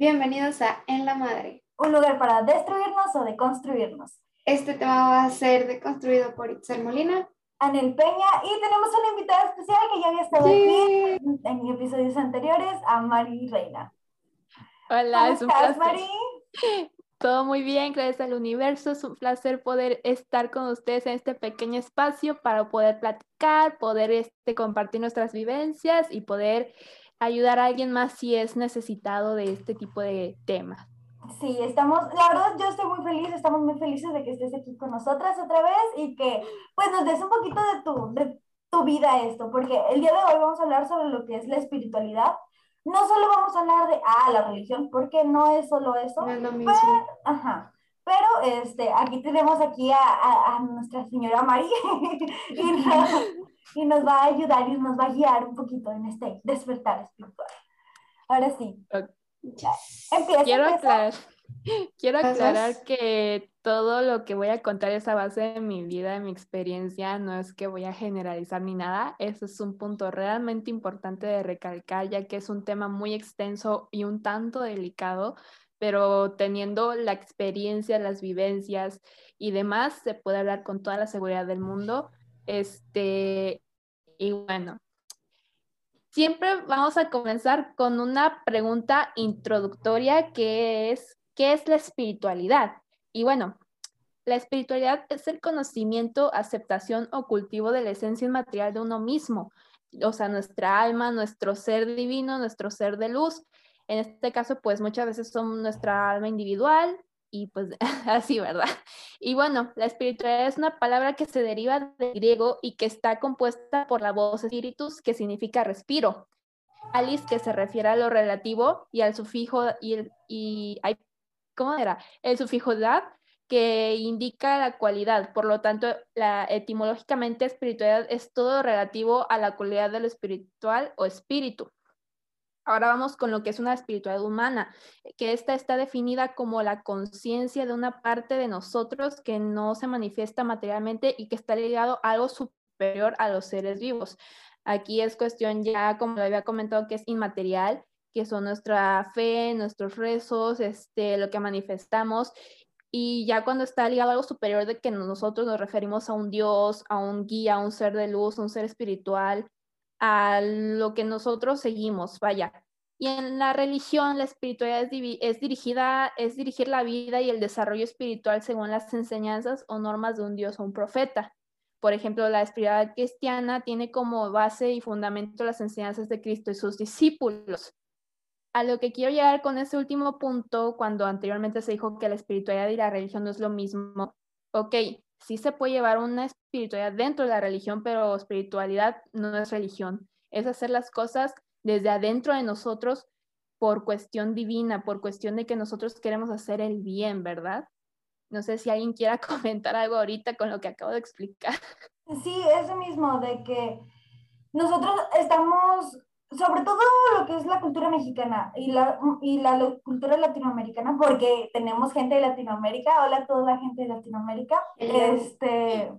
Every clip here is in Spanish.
Bienvenidos a En la Madre, un lugar para destruirnos o deconstruirnos. Este tema va a ser deconstruido por Itzel Molina, Anel Peña y tenemos una invitada especial que ya había estado aquí en episodios anteriores, a Mari Reina. Hola, ¿Cómo es un estás, placer. Mari? Todo muy bien, gracias al universo. Es un placer poder estar con ustedes en este pequeño espacio para poder platicar, poder este, compartir nuestras vivencias y poder ayudar a alguien más si es necesitado de este tipo de temas. Sí, estamos, la verdad yo estoy muy feliz, estamos muy felices de que estés aquí con nosotras otra vez y que pues nos des un poquito de tu, de tu vida esto, porque el día de hoy vamos a hablar sobre lo que es la espiritualidad. No solo vamos a hablar de, ah, la religión, porque no es solo eso, no es lo mismo. pero, ajá, pero este, aquí tenemos aquí a, a, a nuestra señora Mari y, nos, y nos va a ayudar y nos va a guiar un poquito en este despertar espiritual. Ahora sí. Empieza, Quiero empieza. aclarar, quiero aclarar que todo lo que voy a contar es a base de mi vida, de mi experiencia, no es que voy a generalizar ni nada. Eso es un punto realmente importante de recalcar, ya que es un tema muy extenso y un tanto delicado, pero teniendo la experiencia, las vivencias y demás, se puede hablar con toda la seguridad del mundo. Este, y bueno, Siempre vamos a comenzar con una pregunta introductoria que es, ¿qué es la espiritualidad? Y bueno, la espiritualidad es el conocimiento, aceptación o cultivo de la esencia inmaterial de uno mismo, o sea, nuestra alma, nuestro ser divino, nuestro ser de luz. En este caso, pues muchas veces son nuestra alma individual y pues así, ¿verdad? Y bueno, la espiritualidad es una palabra que se deriva del griego y que está compuesta por la voz espíritus, que significa respiro. Alice, que se refiere a lo relativo, y al sufijo, y, y ¿cómo era? El sufijo dad, que indica la cualidad. Por lo tanto, la, etimológicamente, espiritualidad es todo relativo a la cualidad de lo espiritual o espíritu. Ahora vamos con lo que es una espiritualidad humana, que esta está definida como la conciencia de una parte de nosotros que no se manifiesta materialmente y que está ligado a algo superior a los seres vivos. Aquí es cuestión ya, como lo había comentado, que es inmaterial, que son nuestra fe, nuestros rezos, este, lo que manifestamos. Y ya cuando está ligado a algo superior de que nosotros nos referimos a un Dios, a un guía, a un ser de luz, a un ser espiritual, a lo que nosotros seguimos, vaya. Y en la religión, la espiritualidad es, dirigida, es dirigir la vida y el desarrollo espiritual según las enseñanzas o normas de un Dios o un profeta. Por ejemplo, la espiritualidad cristiana tiene como base y fundamento las enseñanzas de Cristo y sus discípulos. A lo que quiero llegar con ese último punto, cuando anteriormente se dijo que la espiritualidad y la religión no es lo mismo, ok, sí se puede llevar una espiritualidad dentro de la religión, pero espiritualidad no es religión. Es hacer las cosas desde adentro de nosotros por cuestión divina, por cuestión de que nosotros queremos hacer el bien, ¿verdad? No sé si alguien quiera comentar algo ahorita con lo que acabo de explicar. Sí, eso mismo, de que nosotros estamos, sobre todo lo que es la cultura mexicana y la, y la cultura latinoamericana, porque tenemos gente de Latinoamérica, hola a toda la gente de Latinoamérica, este,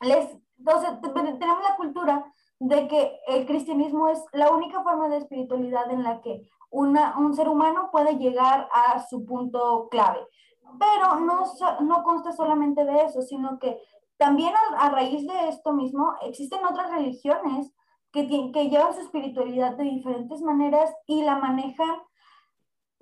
les, entonces tenemos la cultura de que el cristianismo es la única forma de espiritualidad en la que una, un ser humano puede llegar a su punto clave. Pero no, no consta solamente de eso, sino que también a, a raíz de esto mismo existen otras religiones que, llevan su espiritualidad de diferentes maneras y la manejan,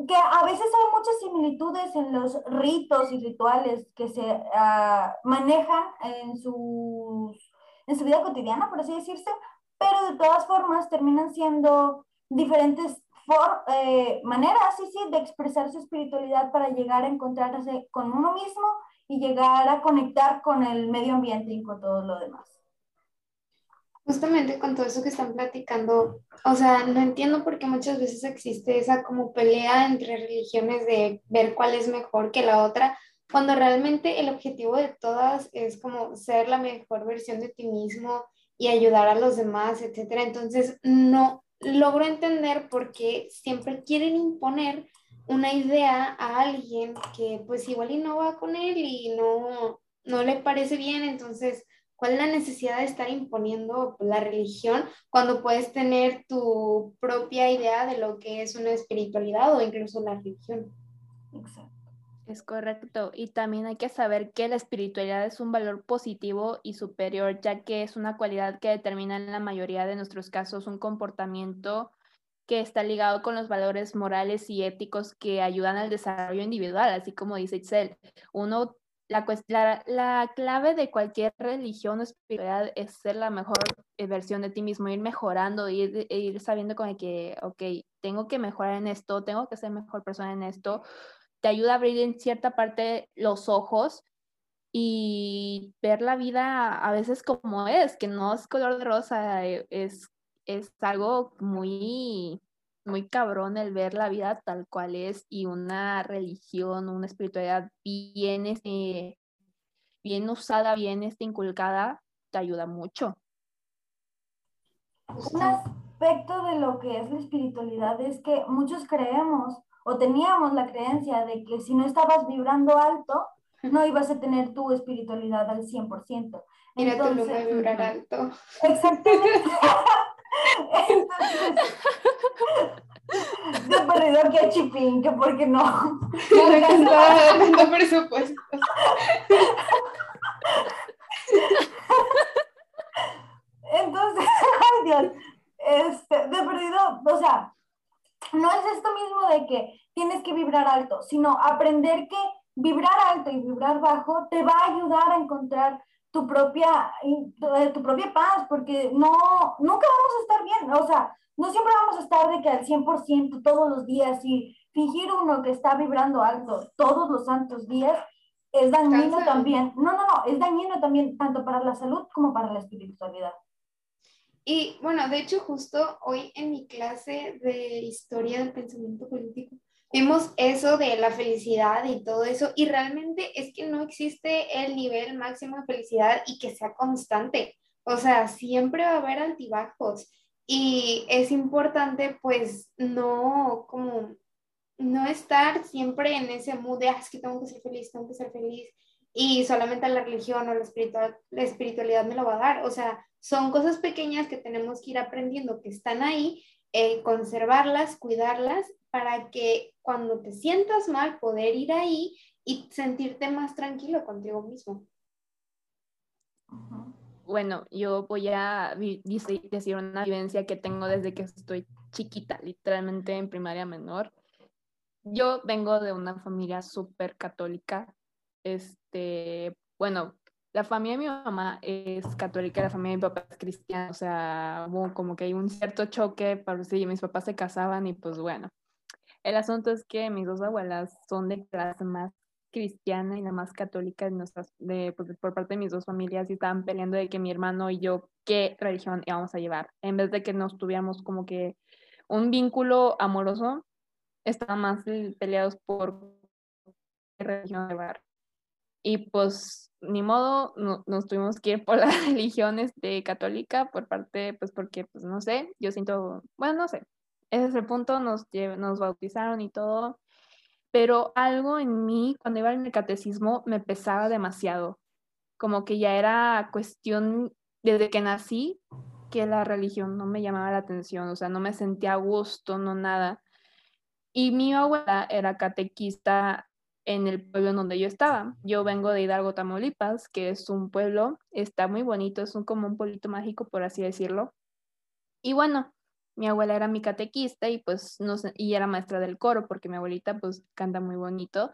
que a veces hay muchas similitudes en los ritos y rituales que se uh, manejan en sus en su vida cotidiana, por así decirse, pero de todas formas terminan siendo diferentes for, eh, maneras, sí, sí, de expresar su espiritualidad para llegar a encontrarse con uno mismo y llegar a conectar con el medio ambiente y con todo lo demás. Justamente con todo eso que están platicando, o sea, no entiendo por qué muchas veces existe esa como pelea entre religiones de ver cuál es mejor que la otra, cuando realmente el objetivo de todas es como ser la mejor versión de ti mismo y ayudar a los demás, etcétera. Entonces, no logro entender por qué siempre quieren imponer una idea a alguien que pues igual y no va con él y no, no le parece bien, entonces ¿Cuál es la necesidad de estar imponiendo la religión cuando puedes tener tu propia idea de lo que es una espiritualidad o incluso la religión? Exacto. Es correcto. Y también hay que saber que la espiritualidad es un valor positivo y superior, ya que es una cualidad que determina en la mayoría de nuestros casos un comportamiento que está ligado con los valores morales y éticos que ayudan al desarrollo individual, así como dice Itzel. Uno la, la, clave de cualquier religión o espiritualidad es ser la mejor eh, versión de ti mismo, ir mejorando, ir, ir sabiendo con que, ok, tengo que mejorar en esto, tengo que ser mejor persona en esto, te ayuda a abrir en cierta parte los ojos y ver la vida a veces como es, que no es color de rosa, eh, es, es algo muy muy cabrón el ver la vida tal cual es y una religión, una espiritualidad bien, este, bien usada, bien este, inculcada, te ayuda mucho. Un aspecto de lo que es la espiritualidad es que muchos creemos o teníamos la creencia de que si no estabas vibrando alto, no ibas a tener tu espiritualidad al 100%. Mira, tú no a vibrar alto. Exactamente. Entonces, de perdido que chipín, que porque no. No presupuesto. Entonces, ay Dios, este, de perdido, o sea, no es esto mismo de que tienes que vibrar alto, sino aprender que vibrar alto y vibrar bajo te va a ayudar a encontrar tu propia, tu propia paz, porque no, nunca vamos a estar bien, o sea, no siempre vamos a estar de que al 100% todos los días y fingir uno que está vibrando alto todos los santos días es dañino también. No, no, no, es dañino también tanto para la salud como para la espiritualidad. Y bueno, de hecho justo hoy en mi clase de historia del pensamiento político vimos eso de la felicidad y todo eso y realmente es que no existe el nivel máximo de felicidad y que sea constante. O sea, siempre va a haber altibajos y es importante pues no como no estar siempre en ese mood de ah, es que tengo que ser feliz, tengo que ser feliz y solamente la religión o la, espiritual, la espiritualidad me lo va a dar. O sea, son cosas pequeñas que tenemos que ir aprendiendo que están ahí, eh, conservarlas, cuidarlas para que cuando te sientas mal poder ir ahí y sentirte más tranquilo contigo mismo bueno, yo voy a decir una vivencia que tengo desde que estoy chiquita, literalmente en primaria menor. Yo vengo de una familia súper católica. Este, bueno, la familia de mi mamá es católica, la familia de mi papá es cristiana, o sea, hubo como que hay un cierto choque, para si mis papás se casaban y pues bueno. El asunto es que mis dos abuelas son de clase más cristiana y la más católica de nuestras, de, pues, por parte de mis dos familias y estaban peleando de que mi hermano y yo qué religión íbamos a llevar. En vez de que nos tuviéramos como que un vínculo amoroso, estaban más peleados por qué religión llevar. Y pues ni modo, nos tuvimos que ir por la religión este, católica por parte, pues porque, pues no sé, yo siento, bueno, no sé, ese es el punto, nos, bautizaron y todo, pero algo en mí cuando iba al catecismo me pesaba demasiado, como que ya era cuestión desde que nací que la religión no me llamaba la atención, o sea, no me sentía a gusto, no nada. Y mi abuela era catequista en el pueblo en donde yo estaba. Yo vengo de Hidalgo, Tamaulipas, que es un pueblo, está muy bonito, es un, como un pueblito mágico, por así decirlo. Y bueno, mi abuela era mi catequista y pues no sé, y era maestra del coro porque mi abuelita pues canta muy bonito.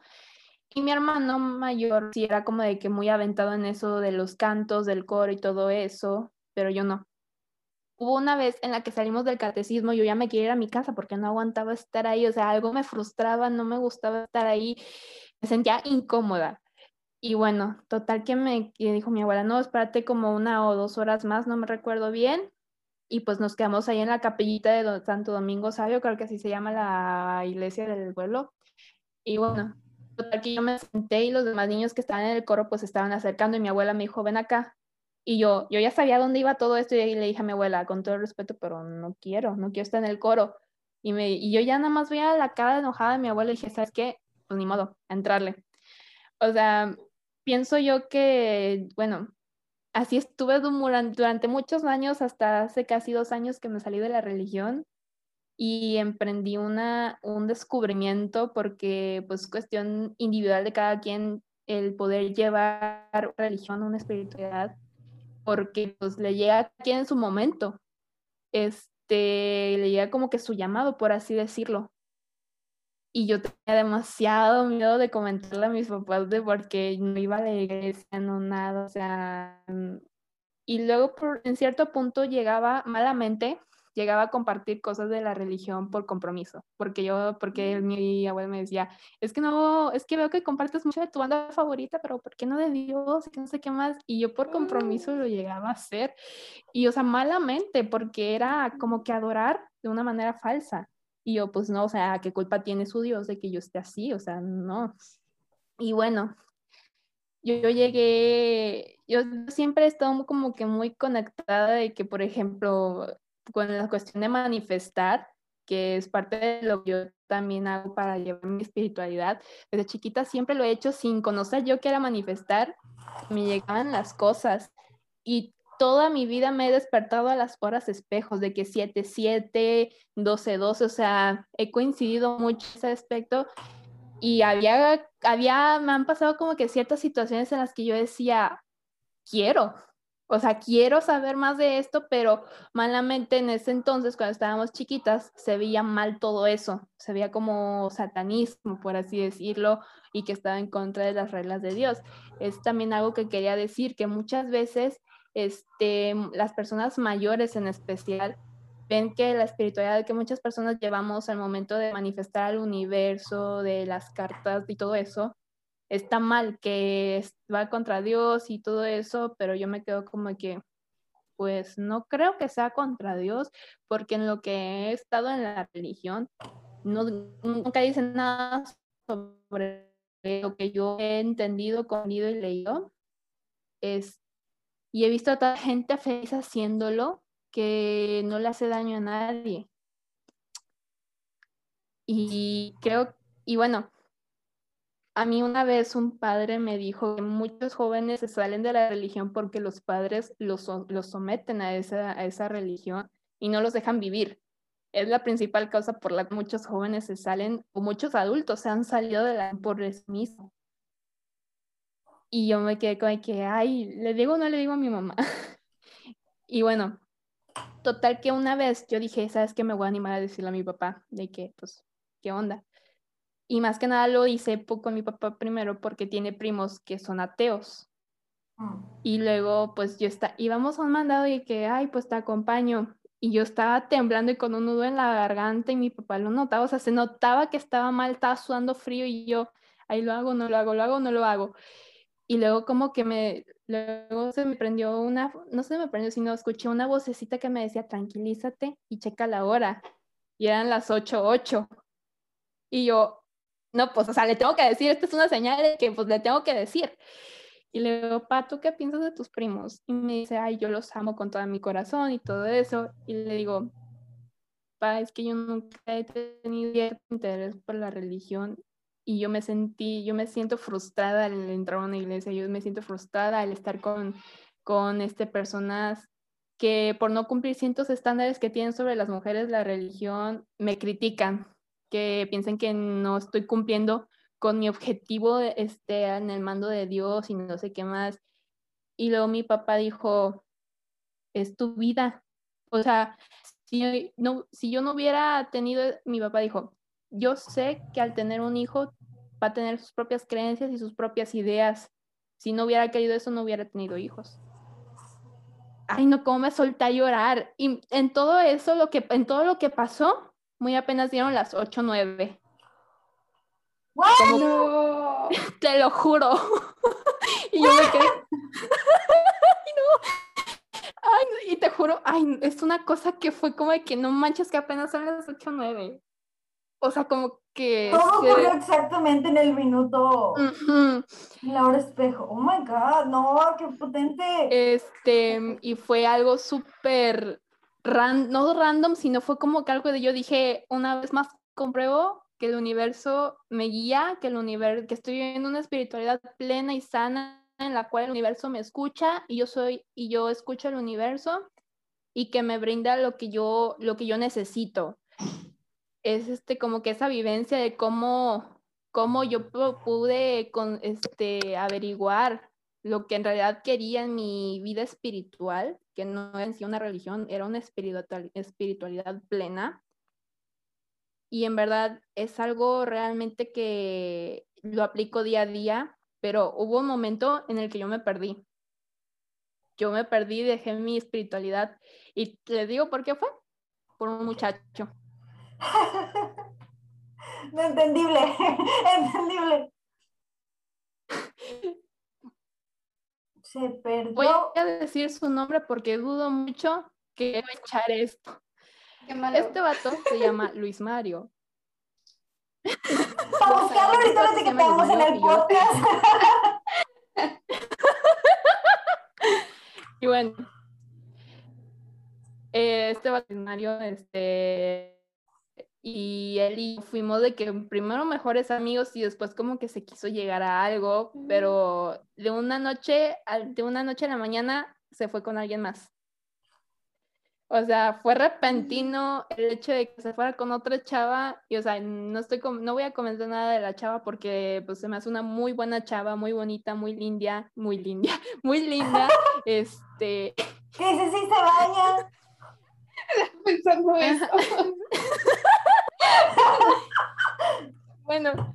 Y mi hermano mayor sí era como de que muy aventado en eso de los cantos, del coro y todo eso, pero yo no. Hubo una vez en la que salimos del catecismo, yo ya me quería ir a mi casa porque no aguantaba estar ahí, o sea, algo me frustraba, no me gustaba estar ahí, me sentía incómoda. Y bueno, total que me dijo mi abuela, no, espérate como una o dos horas más, no me recuerdo bien, y pues nos quedamos ahí en la capillita de Santo Domingo Sabio, creo que así se llama la iglesia del pueblo. Y bueno, aquí yo me senté y los demás niños que estaban en el coro pues estaban acercando y mi abuela me dijo, ven acá. Y yo, yo ya sabía dónde iba todo esto y le dije a mi abuela, con todo el respeto, pero no quiero, no quiero estar en el coro. Y, me, y yo ya nada más veía la cara enojada de mi abuela y dije, ¿sabes qué? Pues ni modo, entrarle. O sea, pienso yo que, bueno, así estuve durante muchos años, hasta hace casi dos años que me salí de la religión y emprendí una, un descubrimiento porque pues cuestión individual de cada quien el poder llevar religión, una espiritualidad, porque pues le llega a quien en su momento, este, le llega como que su llamado, por así decirlo. Y yo tenía demasiado miedo de comentarle a mis papás de porque no iba a la iglesia, no nada, o sea, y luego por, en cierto punto llegaba malamente llegaba a compartir cosas de la religión por compromiso, porque yo, porque mi abuelo me decía, es que no, es que veo que compartes mucho de tu banda favorita, pero ¿por qué no de Dios? Que no sé qué más. Y yo por compromiso lo llegaba a hacer. Y, o sea, malamente, porque era como que adorar de una manera falsa. Y yo, pues no, o sea, ¿qué culpa tiene su Dios de que yo esté así? O sea, no. Y bueno, yo, yo llegué, yo siempre he estado como que muy conectada de que, por ejemplo, con la cuestión de manifestar, que es parte de lo que yo también hago para llevar mi espiritualidad. Desde chiquita siempre lo he hecho sin conocer yo qué era manifestar, me llegaban las cosas y toda mi vida me he despertado a las horas espejos, de que 7, 7, 12, 12, o sea, he coincidido mucho en ese aspecto y había, había, me han pasado como que ciertas situaciones en las que yo decía, quiero, o sea, quiero saber más de esto, pero malamente en ese entonces, cuando estábamos chiquitas, se veía mal todo eso, se veía como satanismo, por así decirlo, y que estaba en contra de las reglas de Dios. Es también algo que quería decir, que muchas veces este, las personas mayores en especial ven que la espiritualidad que muchas personas llevamos al momento de manifestar al universo, de las cartas y todo eso, está mal, que va contra Dios y todo eso, pero yo me quedo como que, pues no creo que sea contra Dios, porque en lo que he estado en la religión, no, nunca dicen nada sobre lo que yo he entendido, comido y leído. Es, y he visto a tanta gente feliz haciéndolo que no le hace daño a nadie. Y creo, y bueno, a mí una vez un padre me dijo que muchos jóvenes se salen de la religión porque los padres los, los someten a esa, a esa religión y no los dejan vivir. Es la principal causa por la que muchos jóvenes se salen, o muchos adultos se han salido de la por eso mismo. Y yo me quedé con que, ay, ¿le digo o no le digo a mi mamá? y bueno, total que una vez yo dije, ¿sabes qué? Me voy a animar a decirle a mi papá de que, pues, ¿qué onda? Y más que nada lo hice con mi papá primero porque tiene primos que son ateos. Mm. Y luego, pues yo está, íbamos a un mandado y que, ay, pues te acompaño. Y yo estaba temblando y con un nudo en la garganta y mi papá lo notaba, o sea, se notaba que estaba mal, estaba sudando frío y yo, ahí lo hago, no lo hago, lo hago, no lo hago. Y luego como que me, luego se me prendió una, no se me prendió, sino escuché una vocecita que me decía, tranquilízate y checa la hora. Y eran las 8, 8. Y yo, no, pues, o sea, le tengo que decir, esta es una señal de que, pues, le tengo que decir. Y le digo, pa, ¿tú qué piensas de tus primos? Y me dice, ay, yo los amo con todo mi corazón y todo eso. Y le digo, pa, es que yo nunca he tenido interés por la religión y yo me sentí, yo me siento frustrada al entrar a una iglesia, yo me siento frustrada al estar con, con este personas que por no cumplir ciertos estándares que tienen sobre las mujeres la religión, me critican que piensen que no estoy cumpliendo con mi objetivo este, en el mando de Dios y no sé qué más. Y luego mi papá dijo, es tu vida. O sea, si, no, si yo no hubiera tenido, mi papá dijo, yo sé que al tener un hijo va a tener sus propias creencias y sus propias ideas. Si no hubiera querido eso, no hubiera tenido hijos. Ay, no, cómo me solté a llorar. Y en todo eso, lo que, en todo lo que pasó, muy apenas dieron las 8 o 9. No. Te lo juro. y yo me quedé. ay, no. Ay, y te juro, ay, es una cosa que fue como de que no manches que apenas son las 8 o 9. O sea, como que. Todo ocurrió exactamente en el minuto. En la hora espejo. Oh my god, no, qué potente. Este, y fue algo súper no random, sino fue como que algo de yo dije, una vez más compruebo que el universo me guía, que el universo, que estoy viviendo una espiritualidad plena y sana en la cual el universo me escucha y yo soy y yo escucho el universo y que me brinda lo que yo lo que yo necesito. Es este como que esa vivencia de cómo cómo yo pude con este averiguar lo que en realidad quería en mi vida espiritual, que no era en una religión, era una espiritualidad plena. Y en verdad es algo realmente que lo aplico día a día, pero hubo un momento en el que yo me perdí. Yo me perdí, dejé mi espiritualidad y le digo por qué fue, por un muchacho. no entendible, entendible. Se perdió. Voy a decir su nombre porque dudo mucho que va a echar esto. Este vato se llama Luis Mario. Para buscarlo ahorita que tenemos en el podcast. y bueno, este vato Mario, este y él y fuimos de que primero mejores amigos y después como que se quiso llegar a algo, pero de una noche, de una noche a la mañana se fue con alguien más. O sea, fue repentino el hecho de que se fuera con otra chava y, o sea, no estoy no voy a comentar nada de la chava porque pues se me hace una muy buena chava, muy bonita, muy linda, muy linda, muy linda, este... ¿Qué dice si se baña? Pensando eso. Bueno,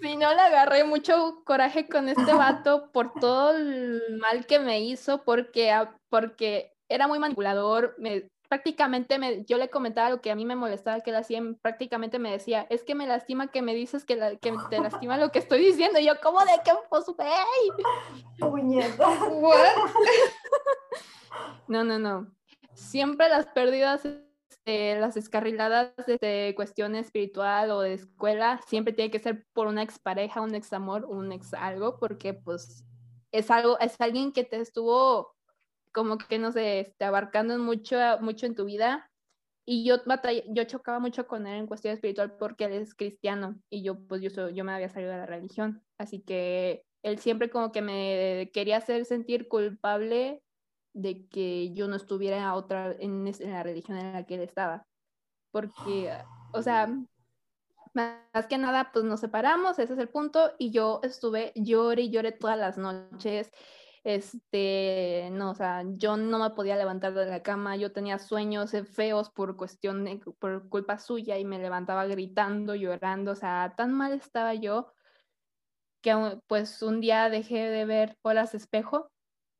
si no le agarré mucho coraje con este vato por todo el mal que me hizo, porque, porque era muy manipulador, me, prácticamente me, yo le comentaba lo que a mí me molestaba que él hacía, prácticamente me decía, es que me lastima que me dices que, la, que te lastima lo que estoy diciendo, y yo, ¿cómo de qué? Pues, no, no, no. Siempre las pérdidas este, las descarriladas de cuestión espiritual o de escuela siempre tiene que ser por una expareja, un ex amor, un ex algo, porque pues es algo, es alguien que te estuvo como que no sé, este, abarcando mucho, mucho en tu vida. Y yo yo chocaba mucho con él en cuestión espiritual porque él es cristiano y yo pues yo, yo me había salido de la religión. Así que él siempre como que me quería hacer sentir culpable de que yo no estuviera otra en, la religión en la que él estaba. Porque, o sea, más que nada, pues nos separamos, ese es el punto, y yo estuve, lloré y lloré todas las noches. Este, no, o sea, yo no me podía levantar de la cama, yo tenía sueños feos por cuestión, de, por culpa suya y me levantaba gritando, llorando, o sea, tan mal estaba yo que pues un día dejé de ver horas espejo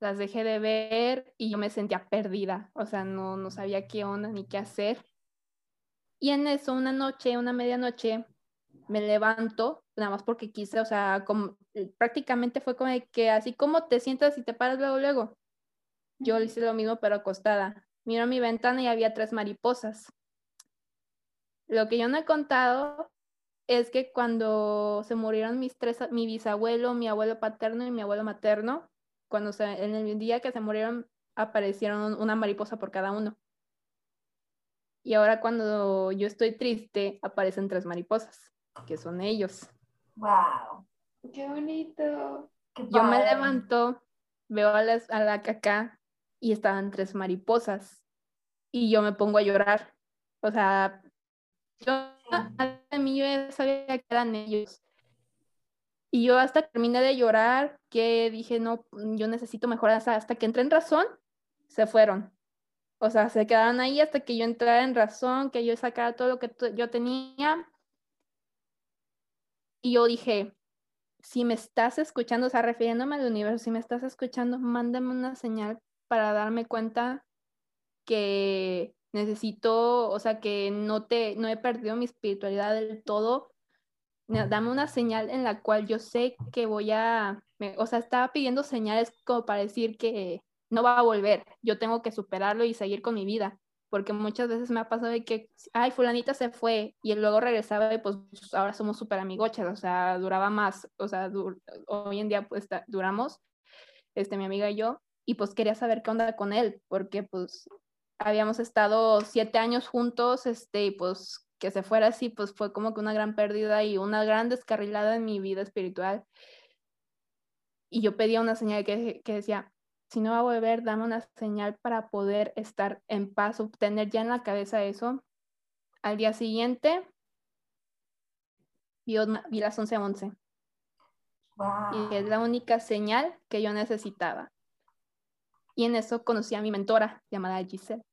las dejé de ver y yo me sentía perdida, o sea, no, no sabía qué onda ni qué hacer. Y en eso, una noche, una medianoche, me levanto, nada más porque quise, o sea, como, eh, prácticamente fue como que así como te sientas y te paras luego, luego. Yo hice lo mismo, pero acostada. Miro mi ventana y había tres mariposas. Lo que yo no he contado es que cuando se murieron mis tres, mi bisabuelo, mi abuelo paterno y mi abuelo materno, cuando se, en el día que se murieron aparecieron una mariposa por cada uno. Y ahora cuando yo estoy triste, aparecen tres mariposas, que son ellos. ¡Wow! ¡Qué bonito! yo me levanto, veo a, a la caca y estaban tres mariposas. Y yo me pongo a llorar. O sea, yo a mí yo sabía que eran ellos. Y yo hasta terminé de llorar, que dije, no, yo necesito mejorar, hasta, que entré en razón, se fueron. O sea, se quedaron ahí hasta que yo entrara en razón, que yo sacara todo lo que yo tenía. Y yo dije, si me estás escuchando, o sea, refiriéndome al universo, si me estás escuchando, mándame una señal para darme cuenta que necesito, o sea, que no te, no he perdido mi espiritualidad del todo dame una señal en la cual yo sé que voy a, o sea, estaba pidiendo señales como para decir que no va a volver, yo tengo que superarlo y seguir con mi vida, porque muchas veces me ha pasado de que, ay, fulanita se fue y luego regresaba y pues ahora somos súper amigochas, o sea, duraba más, o sea, hoy en día pues duramos, este, mi amiga y yo, y pues quería saber qué onda con él, porque pues habíamos estado siete años juntos, este, y pues que se fuera así, pues fue como que una gran pérdida y una gran descarrilada en mi vida espiritual. y yo pedía una señal que, que decía, si no va a beber, dame una señal para poder estar en paz, obtener ya en la cabeza eso. Al día siguiente, vi, vi las 11 a 11. Y es la única señal que yo necesitaba. Y en eso conocí a mi mentora llamada Giselle.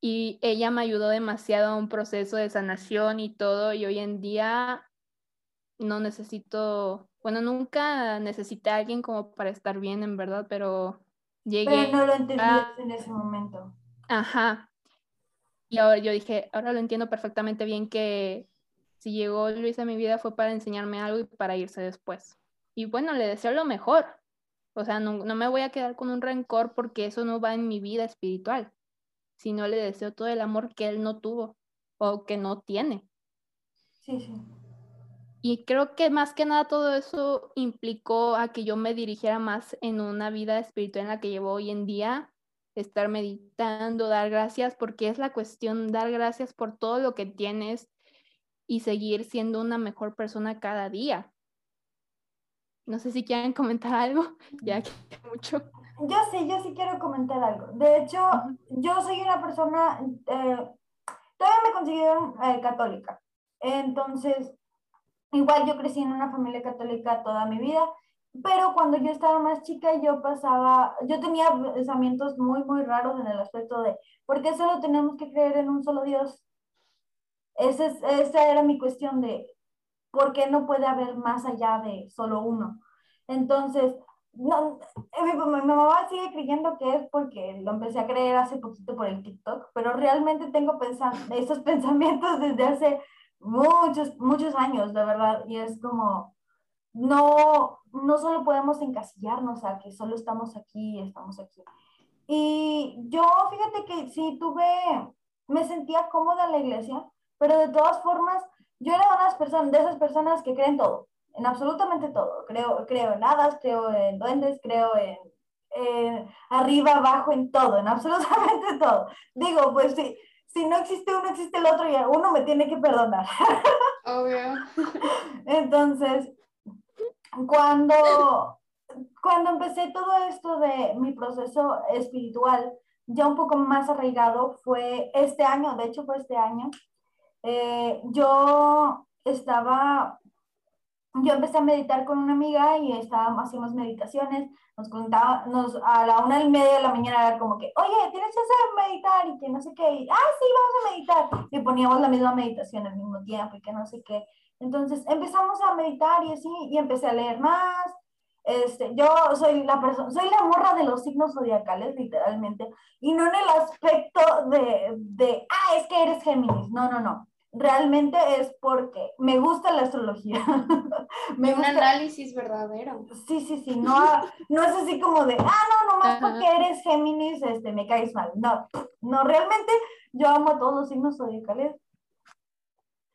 Y ella me ayudó demasiado a un proceso de sanación y todo. Y hoy en día no necesito, bueno, nunca necesité a alguien como para estar bien, en verdad, pero llegué. Pero no lo entendías en ese momento. Ajá. Y ahora yo dije, ahora lo entiendo perfectamente bien que si llegó Luis a mi vida fue para enseñarme algo y para irse después. Y bueno, le deseo lo mejor. O sea, no, no me voy a quedar con un rencor porque eso no va en mi vida espiritual, sino le deseo todo el amor que él no tuvo o que no tiene. Sí, sí. Y creo que más que nada todo eso implicó a que yo me dirigiera más en una vida espiritual en la que llevo hoy en día, estar meditando, dar gracias, porque es la cuestión, dar gracias por todo lo que tienes y seguir siendo una mejor persona cada día. No sé si quieren comentar algo, ya que mucho. Yo sí, yo sí quiero comentar algo. De hecho, yo soy una persona, eh, todavía me considero eh, católica. Entonces, igual yo crecí en una familia católica toda mi vida, pero cuando yo estaba más chica yo pasaba, yo tenía pensamientos muy, muy raros en el aspecto de, ¿por qué solo tenemos que creer en un solo Dios? Esa, es, esa era mi cuestión de, ¿por qué no puede haber más allá de solo uno? Entonces, no, eh, mi, mi, mamá sigue creyendo que es porque lo empecé a creer hace poquito por el TikTok, pero realmente tengo esos pensamientos desde hace muchos, muchos años, de verdad, y es como, no, no solo podemos encasillarnos a que solo estamos aquí, estamos aquí. Y yo, fíjate que sí tuve, me sentía cómoda en la iglesia, pero de todas formas, yo era una de esas personas que creen todo, en absolutamente todo. Creo, creo en hadas, creo en duendes, creo en, arriba, abajo, en todo, en absolutamente todo. Digo, pues sí, si no existe uno, existe el otro y uno me tiene que perdonar. Obvio. Entonces, cuando, cuando empecé todo esto de mi proceso espiritual, ya un poco más arraigado, fue este año, de hecho fue este año, eh, yo estaba, yo empecé a meditar con una amiga y estábamos, hacíamos meditaciones, nos contaba, nos, a la una y media de la mañana era como que, oye, tienes que hacer meditar y que no sé qué, y, ah, sí, vamos a meditar, y poníamos la misma meditación al mismo tiempo y que no sé qué. Entonces empezamos a meditar y así, y empecé a leer más. Este, yo soy la persona, soy la morra de los signos zodiacales, literalmente, y no en el aspecto de, de, ah, es que eres Géminis, no, no, no realmente es porque me gusta la astrología. me Un análisis verdadero. Sí, sí, sí, no, no es así como de, ah, no, nomás porque eres Géminis, este, me caes mal. No, no, realmente yo amo a todos los signos zodiacales.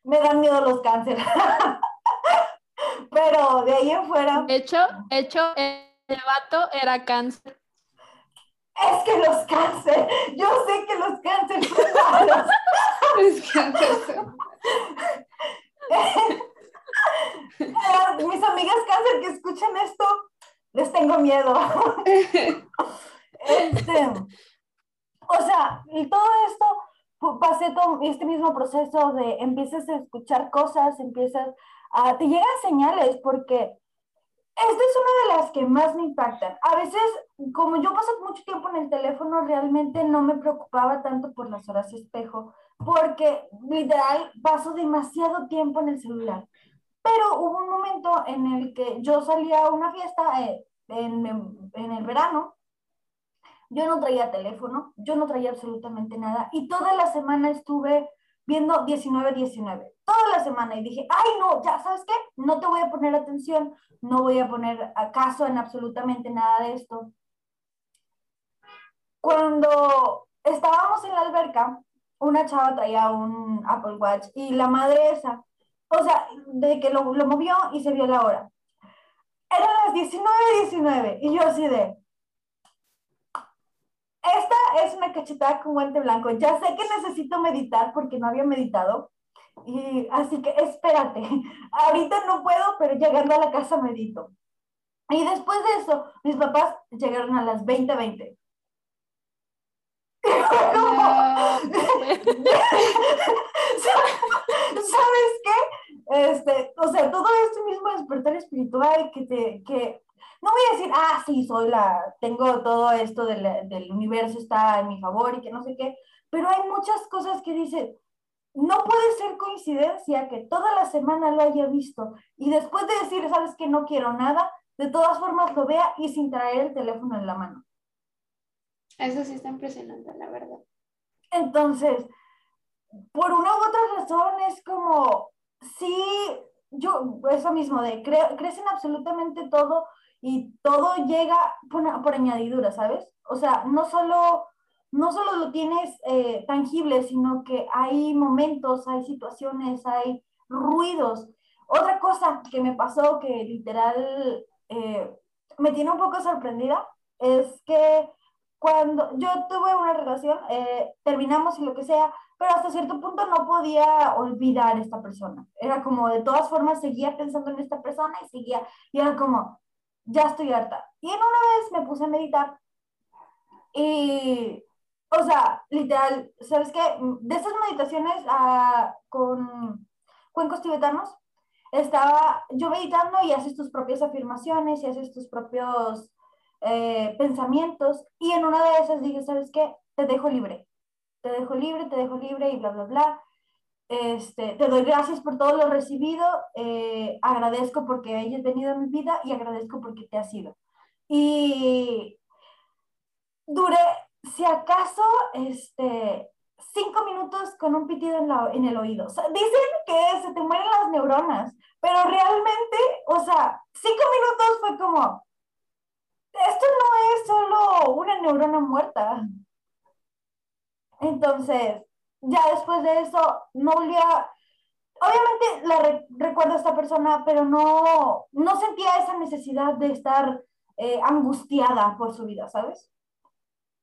Me dan miedo los cánceres. Pero de ahí en fuera. De hecho, hecho, el vato era cáncer. Es que los cánceres, yo sé que los cánceres son malos. es cáncer. Mis amigas cáncer que escuchan esto, les tengo miedo. este, o sea, y todo esto, pasé todo este mismo proceso de empiezas a escuchar cosas, empiezas a, te llegan señales porque esta es una de las que más me impactan. A veces, como yo paso mucho tiempo en el teléfono, realmente no me preocupaba tanto por las horas espejo, porque literal paso demasiado tiempo en el celular. Pero hubo un momento en el que yo salía a una fiesta eh, en, en el verano, yo no traía teléfono, yo no traía absolutamente nada, y toda la semana estuve viendo 19-19, toda la semana, y dije, ay no, ya sabes qué, no te voy a poner atención, no voy a poner caso en absolutamente nada de esto. Cuando estábamos en la alberca, una chava traía un Apple Watch y la madre esa, o sea, de que lo, lo movió y se vio la hora. Eran las 19.19 y yo así de, esta es una cachetada con guante blanco. Ya sé que necesito meditar porque no había meditado. Y así que espérate, ahorita no puedo, pero llegando a la casa medito. Y después de eso, mis papás llegaron a las 20:20. ¿Sabes qué? Este, o sea, todo este mismo despertar espiritual que te, que, no voy a decir, ah, sí, soy la, tengo todo esto del, del universo está en mi favor y que no sé qué, pero hay muchas cosas que dicen, no puede ser coincidencia que toda la semana lo haya visto y después de decir, sabes que no quiero nada, de todas formas lo vea y sin traer el teléfono en la mano. Eso sí está impresionante, la verdad. Entonces, por una u otra razón es como, sí, yo, eso mismo, de cre crecen absolutamente todo y todo llega por, por, añadidura, ¿sabes? O sea, no solo, no solo lo tienes eh, tangible, sino que hay momentos, hay situaciones, hay ruidos. Otra cosa que me pasó que literal eh, me tiene un poco sorprendida es que cuando yo tuve una relación, eh, terminamos y lo que sea, pero hasta cierto punto no podía olvidar a esta persona. Era como, de todas formas, seguía pensando en esta persona y seguía, y era como, ya estoy harta. Y en una vez me puse a meditar y, o sea, literal, ¿sabes qué? De esas meditaciones uh, con cuencos tibetanos, estaba yo meditando y haces tus propias afirmaciones y haces tus propios eh, pensamientos y en una de esas dije, ¿sabes qué? Te dejo libre, te dejo libre, te dejo libre y bla, bla, bla. Este, te doy gracias por todo lo recibido, eh, agradezco porque hayas venido a mi vida y agradezco porque te has ido. Y duré, si acaso, este, cinco minutos con un pitido en, la, en el oído. dicen que se te mueren las neuronas, pero realmente, o sea, cinco minutos fue como, esto no es solo una neurona muerta. Entonces, ya después de eso, no volvía, obviamente la recuerdo a esta persona, pero no, no sentía esa necesidad de estar eh, angustiada por su vida, ¿sabes?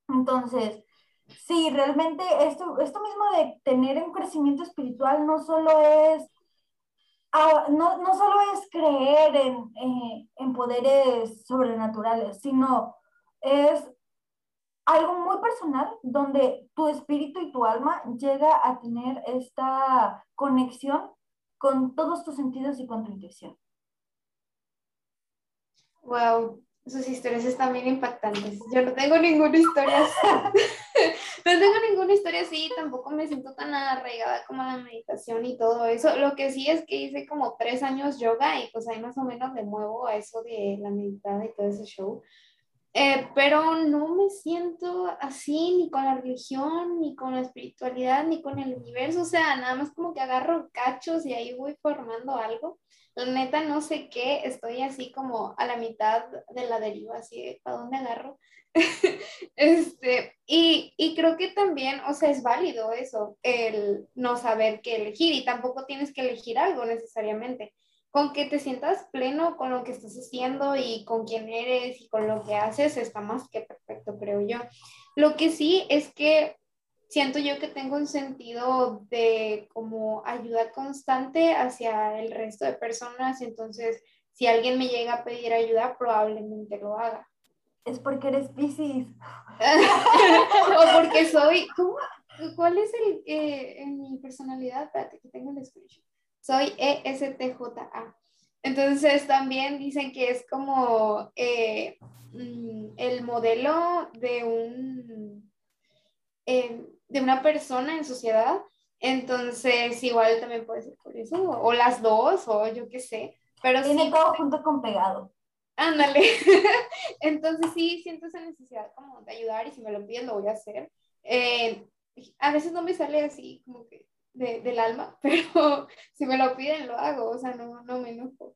Entonces, sí, realmente esto, esto mismo de tener un crecimiento espiritual no solo es Ah, no, no, solo es creer en, eh, en, poderes sobrenaturales, sino es algo muy personal donde tu espíritu y tu alma llega a tener esta conexión con todos tus sentidos y con tu intuición. Wow, sus historias están bien impactantes. Yo no tengo ninguna historia así. no tengo ninguna historia así, tampoco me siento tan arraigada como la meditación y todo eso. Lo que sí es que hice como tres años yoga y pues ahí más o menos me muevo a eso de la meditada y todo ese show. Eh, pero no me siento así ni con la religión, ni con la espiritualidad, ni con el universo. O sea, nada más como que agarro cachos y ahí voy formando algo neta no sé qué, estoy así como a la mitad de la deriva, así, ¿para dónde agarro? este, y, y, creo que también, o sea, es válido eso, el no saber qué elegir y tampoco tienes que elegir algo necesariamente. Con que te sientas pleno con lo que estás haciendo y con quién eres y con lo que haces, está más que perfecto, creo yo. Lo que sí es que siento yo que tengo un sentido de como ayuda constante hacia el resto de personas, entonces si alguien me llega a pedir ayuda, probablemente lo haga. Es porque eres Pisces. o porque soy, ¿cómo? ¿Cuál es el, eh, en mi personalidad? Espérate, que tengo el screenshot. Soy ESTJA. Entonces también dicen que es como eh, mm, el modelo de un... Eh, de una persona en sociedad. Entonces, igual también puede ser por eso, o, las dos, o yo qué sé. Pero Tiene todo junto con pegado. Ándale. Entonces sí, siento esa necesidad como de ayudar y si me lo piden lo voy a hacer. Eh, a veces no me sale así como que de, del alma, pero si me lo piden lo hago, o sea, no, no me enojo.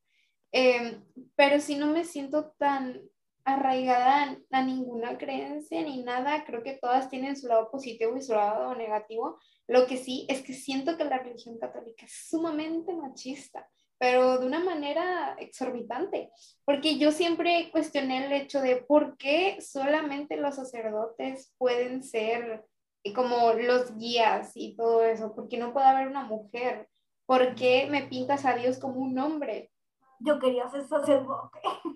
Eh, pero si no me siento tan arraigada a ninguna creencia ni nada, creo que todas tienen su lado positivo y su lado negativo. Lo que sí es que siento que la religión católica es sumamente machista, pero de una manera exorbitante, porque yo siempre cuestioné el hecho de por qué solamente los sacerdotes pueden ser como los guías y todo eso, porque no puede haber una mujer, ¿por qué me pintas a Dios como un hombre? Yo quería ser sacerdote.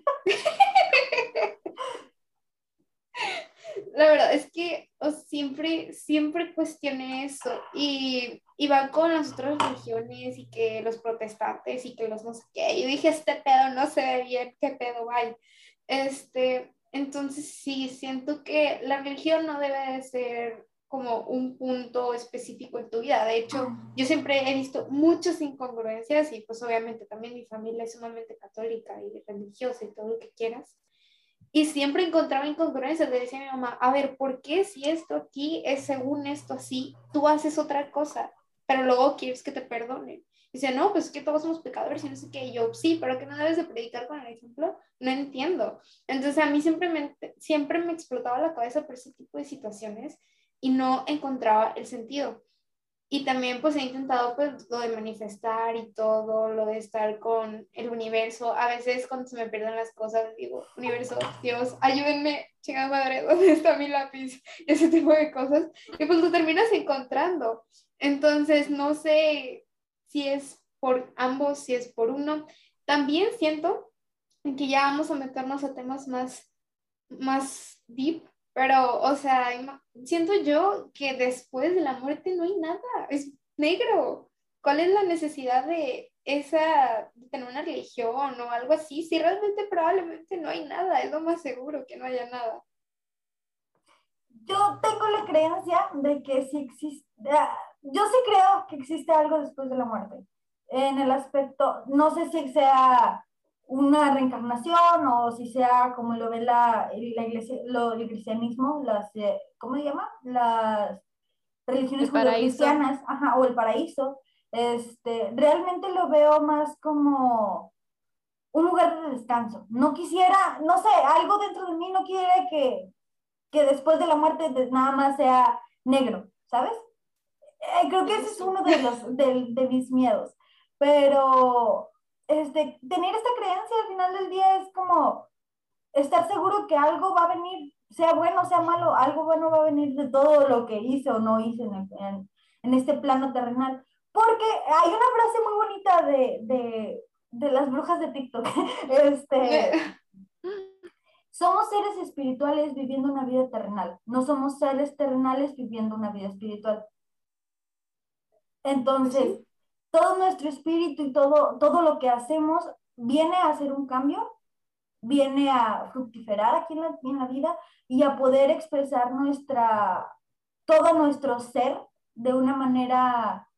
la verdad es que siempre, siempre cuestioné eso y, y va con las otras religiones y que los protestantes y que los no sé qué. Yo dije, este pedo no se ve bien, qué pedo hay. Este, entonces sí, siento que la religión no debe de ser como un punto específico en tu vida. De hecho, yo siempre he visto muchas incongruencias y pues obviamente también mi familia es sumamente católica y religiosa y todo lo que quieras. Y siempre encontraba incongruencias. Le decía a mi mamá, a ver, ¿por qué si esto aquí es según esto así, tú haces otra cosa, pero luego quieres que te perdonen? Dice, no, pues es que todos somos pecadores y no sé qué. Y yo, sí, pero que no debes de predicar con el ejemplo. No entiendo. Entonces a mí siempre me, siempre me explotaba la cabeza por ese tipo de situaciones y no encontraba el sentido. Y también pues he intentado pues lo de manifestar y todo, lo de estar con el universo. A veces cuando se me pierden las cosas digo, universo, Dios, ayúdenme, chingada madre, ¿dónde está mi lápiz? Ese tipo de cosas. Y pues lo terminas encontrando. Entonces no sé si es por ambos, si es por uno. También siento que ya vamos a meternos a temas más, más deep pero, o sea, siento yo que después de la muerte no hay nada, es negro. ¿Cuál es la necesidad de esa, de tener una religión o algo así? Si realmente probablemente no hay nada, es lo más seguro que no haya nada. Yo tengo la creencia de que si existe, ah, yo sí creo que existe algo después de la muerte. En el aspecto, no sé si sea una reencarnación o si sea como lo ve la, la iglesia, lo, el cristianismo, las, eh, ¿cómo se llama? Las religiones cristianas, ajá, o el paraíso. Este, realmente lo veo más como un lugar de descanso. No quisiera, no sé, algo dentro de mí no quiere que, que después de la muerte nada más sea negro, ¿sabes? Eh, creo que ese es uno de, los, de, de mis miedos. Pero este, tener esta creencia al final del día es como estar seguro que algo va a venir, sea bueno o sea malo, algo bueno va a venir de todo lo que hice o no hice en, en, este plano terrenal. Porque hay una frase muy bonita de, de, de las brujas de TikTok. este, somos seres espirituales viviendo una vida terrenal, no somos seres terrenales viviendo una vida espiritual. Entonces, todo nuestro espíritu y todo, todo lo que hacemos viene a hacer un cambio, viene a fructiferar aquí en la, en la vida y a poder expresar nuestra, todo nuestro ser de una manera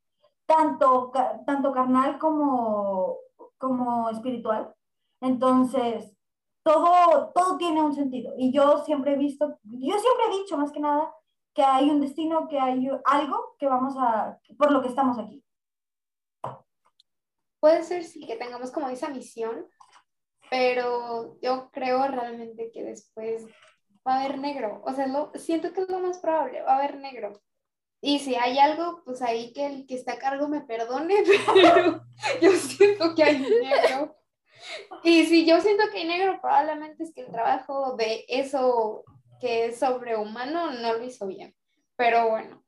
tanto, tanto carnal como, como espiritual. Entonces, todo, todo tiene un sentido. Y yo siempre he visto, yo siempre he dicho más que nada que hay un destino, que hay algo que vamos a, por lo que estamos aquí puede ser sí que tengamos como esa misión, pero yo creo realmente que después va a haber negro. O sea, lo, siento que es lo más probable, va a haber negro. Y si hay algo, pues ahí que el que está a cargo me perdone, pero yo siento que hay negro. Y si yo siento que hay negro, probablemente es que el trabajo de eso que es sobrehumano no lo hizo bien. Pero bueno,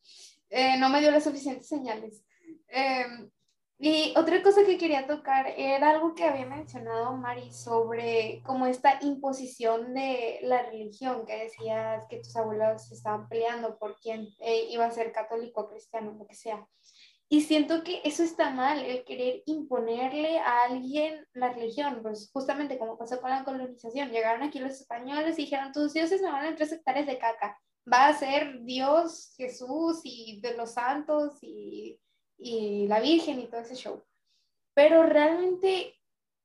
eh, no me dio las suficientes señales. Eh, y otra cosa que quería tocar era algo que había mencionado Mari sobre como esta imposición de la religión, que decías que tus abuelos estaban peleando por quién eh, iba a ser católico cristiano, lo que sea. Y siento que eso está mal, el querer imponerle a alguien la religión, pues justamente como pasó con la colonización, llegaron aquí los españoles y dijeron, tus dioses me a tres hectáreas de caca, va a ser Dios, Jesús y de los santos y y la Virgen y todo ese show. Pero realmente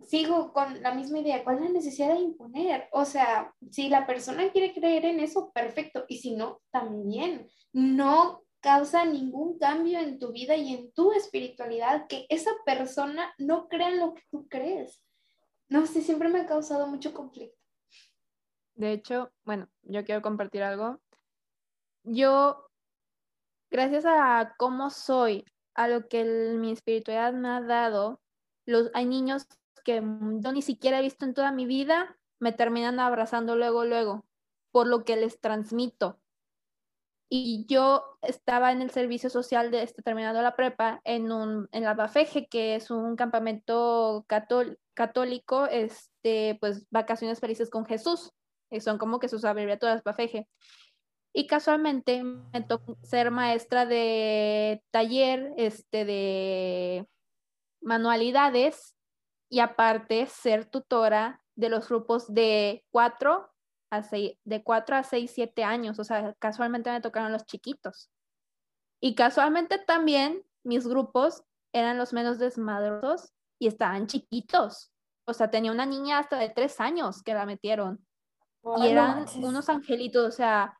sigo con la misma idea, ¿cuál es la necesidad de imponer? O sea, si la persona quiere creer en eso, perfecto, y si no, también. No causa ningún cambio en tu vida y en tu espiritualidad que esa persona no crea en lo que tú crees. No sé, siempre me ha causado mucho conflicto. De hecho, bueno, yo quiero compartir algo. Yo, gracias a cómo soy, a lo que mi espiritualidad me ha dado, los, hay niños que yo ni siquiera he visto en toda mi vida, me terminan abrazando luego, luego, por lo que les transmito. Y yo estaba en el servicio social de este, terminando la prepa en, un, en la Bafeje, que es un campamento católico, este, pues vacaciones felices con Jesús. son como que sus abreviaturas Bafeje. Y casualmente me tocó ser maestra de taller, este, de manualidades y aparte ser tutora de los grupos de 4 a 6, de 4 a 6, 7 años. O sea, casualmente me tocaron los chiquitos. Y casualmente también mis grupos eran los menos desmadrosos y estaban chiquitos. O sea, tenía una niña hasta de 3 años que la metieron. y eran unos angelitos, o sea,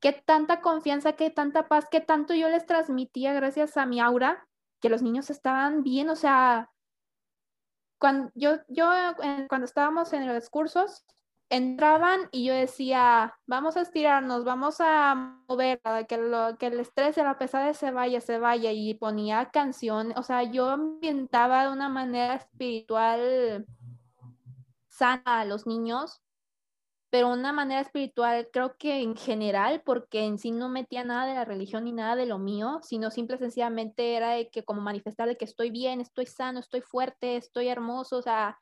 qué tanta confianza, qué tanta paz, qué tanto yo les transmitía gracias a mi aura, que los niños estaban bien, o sea, cuando yo, yo cuando estábamos en los cursos, entraban y yo decía, vamos a estirarnos, vamos a mover, que, lo, que el estrés y la pesadez se vaya, se vaya, y ponía canción, o sea, yo ambientaba de una manera espiritual sana a los niños, pero una manera espiritual creo que en general, porque en sí no metía nada de la religión ni nada de lo mío, sino simple sencillamente era de que como manifestar de que estoy bien, estoy sano, estoy fuerte, estoy hermoso, o sea,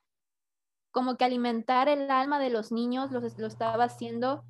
como que alimentar el alma de los niños lo, estaba haciendo.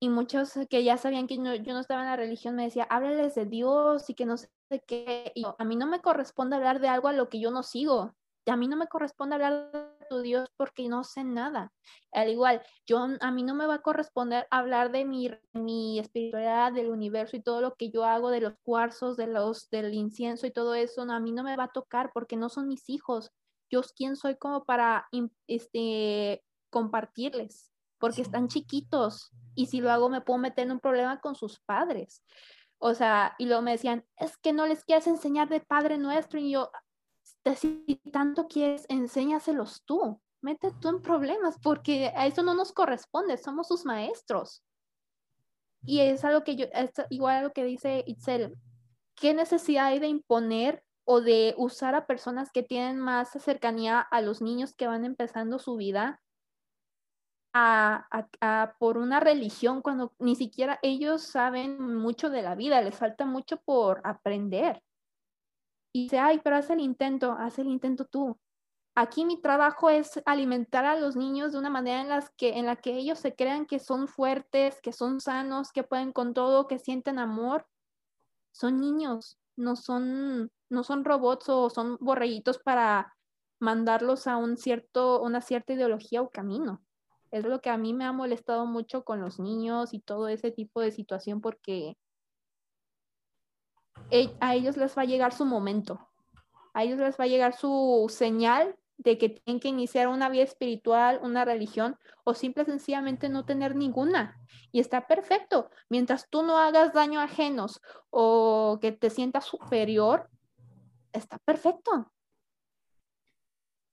Y muchos que ya sabían que yo no estaba en la religión me decía, háblales de Dios y que no sé qué. Y a mí no me corresponde hablar de algo a lo que yo no sigo a mí no me corresponde hablar de tu Dios porque no sé nada. Al igual, yo a mí no me va a corresponder hablar de mi, mi espiritualidad, del universo y todo lo que yo hago, de los cuarzos, de los, del incienso y todo eso, no, a mí no me va a tocar porque no son mis hijos. Yo quién soy como para este, compartirles, porque están chiquitos y si lo hago me puedo meter en un problema con sus padres. O sea, y luego me decían, es que no les quieres enseñar de Padre Nuestro. Y yo, si tanto quieres, enséñaselos tú, mete tú en problemas, porque a eso no nos corresponde, somos sus maestros. Y es algo que yo, es igual a lo que dice Itzel, ¿qué necesidad hay de imponer o de usar a personas que tienen más cercanía a los niños que van empezando su vida a, por una religión cuando ni siquiera ellos saben mucho de la vida, les falta mucho por aprender? Y dice, ay, pero haz el intento, haz el intento tú. Aquí mi trabajo es alimentar a los niños de una manera en, las que, en la que ellos se crean que son fuertes, que son sanos, que pueden con todo, que sienten amor. Son niños, no son, no son robots o son borreguitos para mandarlos a un cierto, una cierta ideología o camino. Es lo que a mí me ha molestado mucho con los niños y todo ese tipo de situación porque a ellos les va a llegar su momento, a ellos les va a llegar su señal de que tienen que iniciar una vida espiritual, una religión o simple sencillamente no tener ninguna. Y está perfecto. Mientras tú no hagas daño a ajenos o que te sientas superior, está perfecto.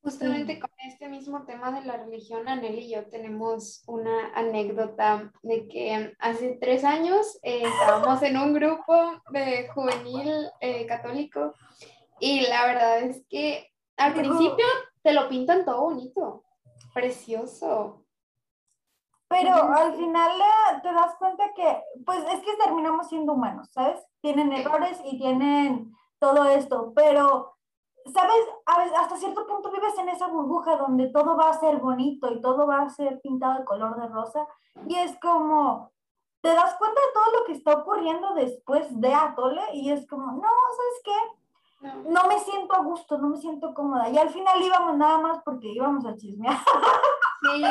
Justamente con este mismo tema de la religión, Anel y yo tenemos una anécdota de que hace tres años eh, estábamos en un grupo de juvenil eh, católico y la verdad es que al principio te lo pintan todo bonito, precioso. Pero al final eh, te das cuenta que, pues es que terminamos siendo humanos, ¿sabes? Tienen errores y tienen todo esto, pero ¿sabes? Hasta cierto punto vives en esa burbuja donde todo va a ser bonito y todo va a ser pintado de color de rosa y es como, te das cuenta de todo lo que está ocurriendo después de Atole y es como, no, ¿sabes qué? No. me siento a gusto, no me siento cómoda. Y al final íbamos nada más porque íbamos a chismear. Sí,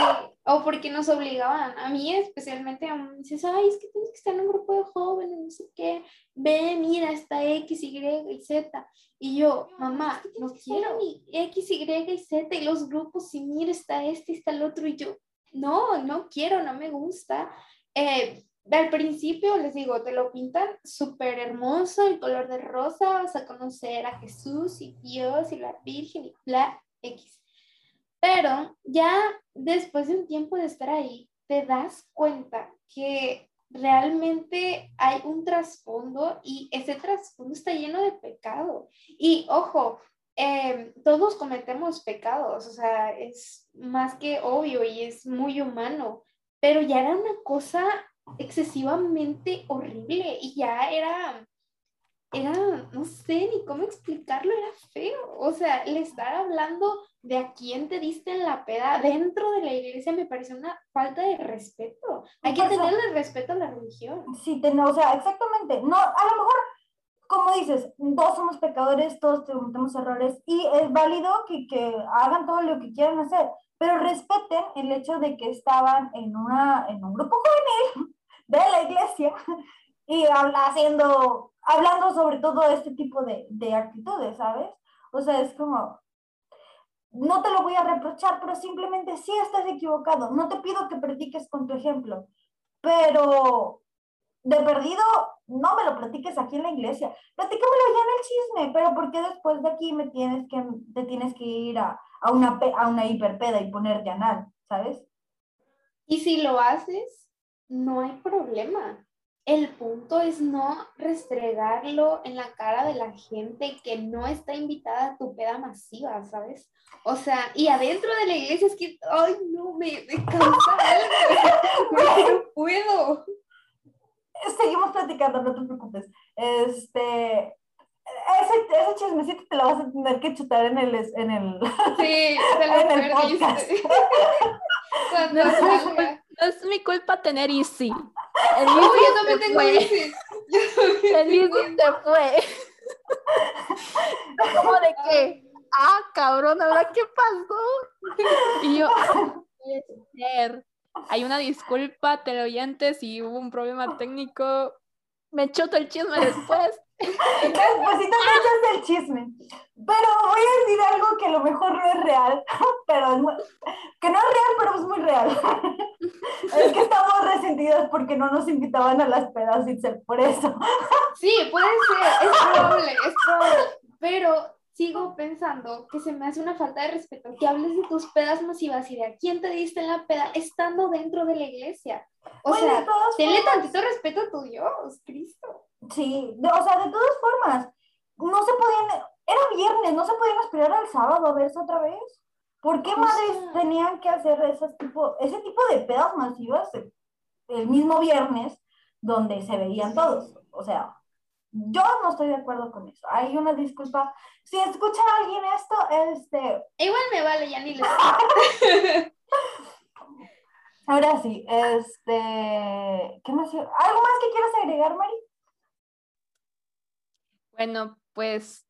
o porque nos obligaban. A mí especialmente, a mí dices, ay, es que tienes que estar en un grupo de jóvenes, no sé qué. Ve, mira, está X, Y y Z. Y yo, mamá, no quiero ni X, Y y Z y los grupos, y mira, está este, está el otro. Y yo, no, no quiero, no me gusta. Eh, al principio les digo, te lo pintan súper hermoso, el color de rosa, vas a conocer a Jesús y Dios y la Virgen y la X. Pero ya después de un tiempo de estar ahí, te das cuenta que realmente hay un trasfondo y ese trasfondo está lleno de pecado. Y ojo, em, todos cometemos pecados, o sea, es más que obvio y es muy humano, pero ya era una cosa excesivamente horrible y ya era era, no sé ni cómo explicarlo, era feo. O sea, le estar hablando de a quién te diste en la peda dentro de la iglesia me pareció una falta de respeto. Hay que tenerle respeto a la religión. Sí, o sea, exactamente. No, a lo mejor, como dices, todos somos pecadores, todos cometemos errores y es válido que, que hagan todo lo que quieran hacer, pero respeten el hecho de que estaban en, una, en un grupo juvenil de la iglesia y haciendo, hablando sobre todo este tipo de, de actitudes, ¿sabes? O sea, es como, no te lo voy a reprochar, pero simplemente sí estás equivocado. No te pido que prediques con tu ejemplo, pero de perdido, no me lo platiques aquí en la iglesia. Platícamelo ya en el chisme, pero ¿por qué después de aquí me tienes que, te tienes que ir a, a, una, a una hiperpeda y ponerte anal, ¿sabes? Y si lo haces, no hay problema. El punto es no restregarlo en la cara de la gente que no está invitada a tu peda masiva, ¿sabes? O sea, y adentro de la iglesia es que, ay, no, me, me cansa, no puedo. Seguimos platicando, no te preocupes. Este, ese, ese chismecito te lo vas a tener que chutar en el, en el, sí, en el podcast. no es mi culpa tener Easy. El Uy, yo también tengo. El Easy se fue. ¿Cómo de qué? Ah, cabrón, ¿ahora qué pasó? Y yo, hay una disculpa, teleoyentes, si hubo un problema técnico. Me choto el chisme después. Despuésito me el chisme. Pero voy a decir algo que a lo mejor no es real, pero es que no es real, pero es muy real. es que estamos resentidos porque no nos invitaban a las pedas, por eso. sí, puede ser, es probable, es probable. Pero sigo pensando que se me hace una falta de respeto que hables de tus pedas masivas y de a quién te diste en la peda estando dentro de la iglesia. O sea, tenle tantito respeto a tu Dios, Cristo. Sí, o sea, de todas formas, no se podían, era viernes, no se podían esperar al sábado a verse otra vez. ¿Por qué madres tenían que hacer esas tipo, ese tipo de pedas masivas el mismo viernes donde se veían todos? O sea, yo no estoy de acuerdo con eso. Hay una disculpa. Si escucha a alguien esto, este... Igual me vale, ya ni le... Ahora sí, este... ¿Qué más? ¿Algo más que quieras agregar, Mari? Bueno, pues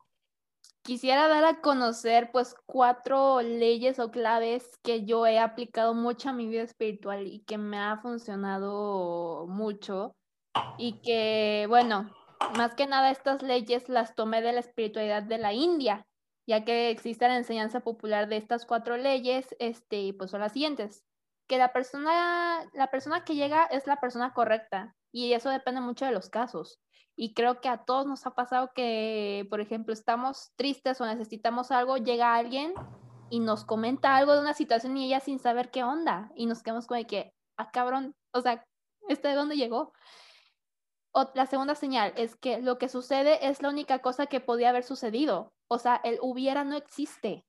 quisiera dar a conocer pues cuatro leyes o claves que yo he aplicado mucho a mi vida espiritual y que me ha funcionado mucho y que, bueno, más que nada estas leyes las tomé de la espiritualidad de la India, ya que existe la enseñanza popular de estas cuatro leyes, este, pues son las siguientes, que la persona, la persona que llega es la persona correcta y eso depende mucho de los casos. Y creo que a todos nos ha pasado que, por ejemplo, estamos tristes o necesitamos algo, llega alguien y nos comenta algo de una situación y ella sin saber qué onda y nos quedamos de que, ah, cabrón, o sea, ¿este de dónde llegó? O, la segunda señal es que lo que sucede es la única cosa que podía haber sucedido. O sea, el hubiera no existe.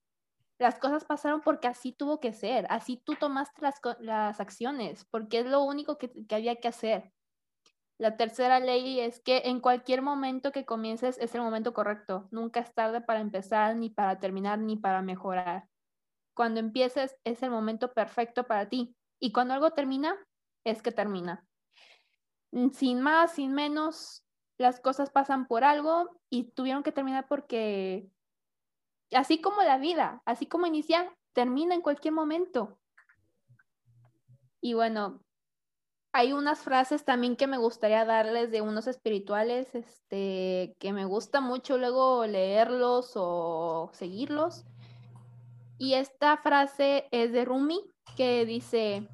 Las cosas pasaron porque así tuvo que ser. Así tú tomaste las, las acciones, porque es lo único que, que había que hacer. La tercera ley es que en cualquier momento que comiences es el momento correcto. Nunca es tarde para empezar, ni para terminar, ni para mejorar. Cuando empieces es el momento perfecto para ti. Y cuando algo termina, es que termina. Mm, sin más, sin menos, las cosas pasan por algo y tuvieron que terminar porque, así como la vida, así como inicia, termina en cualquier momento. Y bueno, hay unas frases también que me gustaría darles de unos espirituales, este, que me gusta mucho luego leerlos o seguirlos. Y esta frase es de Rumi, que dice,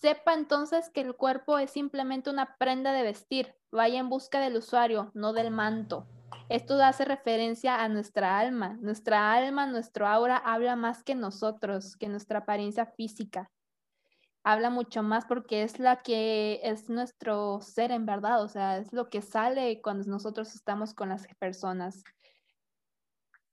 Sepa entonces que el cuerpo es simplemente una prenda de vestir. Vaya en busca del usuario, no del manto. Esto hace referencia a nuestra alma. Nuestra alma, nuestro aura habla más que nosotros, que nuestra apariencia física. Habla mucho más porque es la que es nuestro ser en verdad, o sea, es lo que sale cuando nosotros estamos con las personas.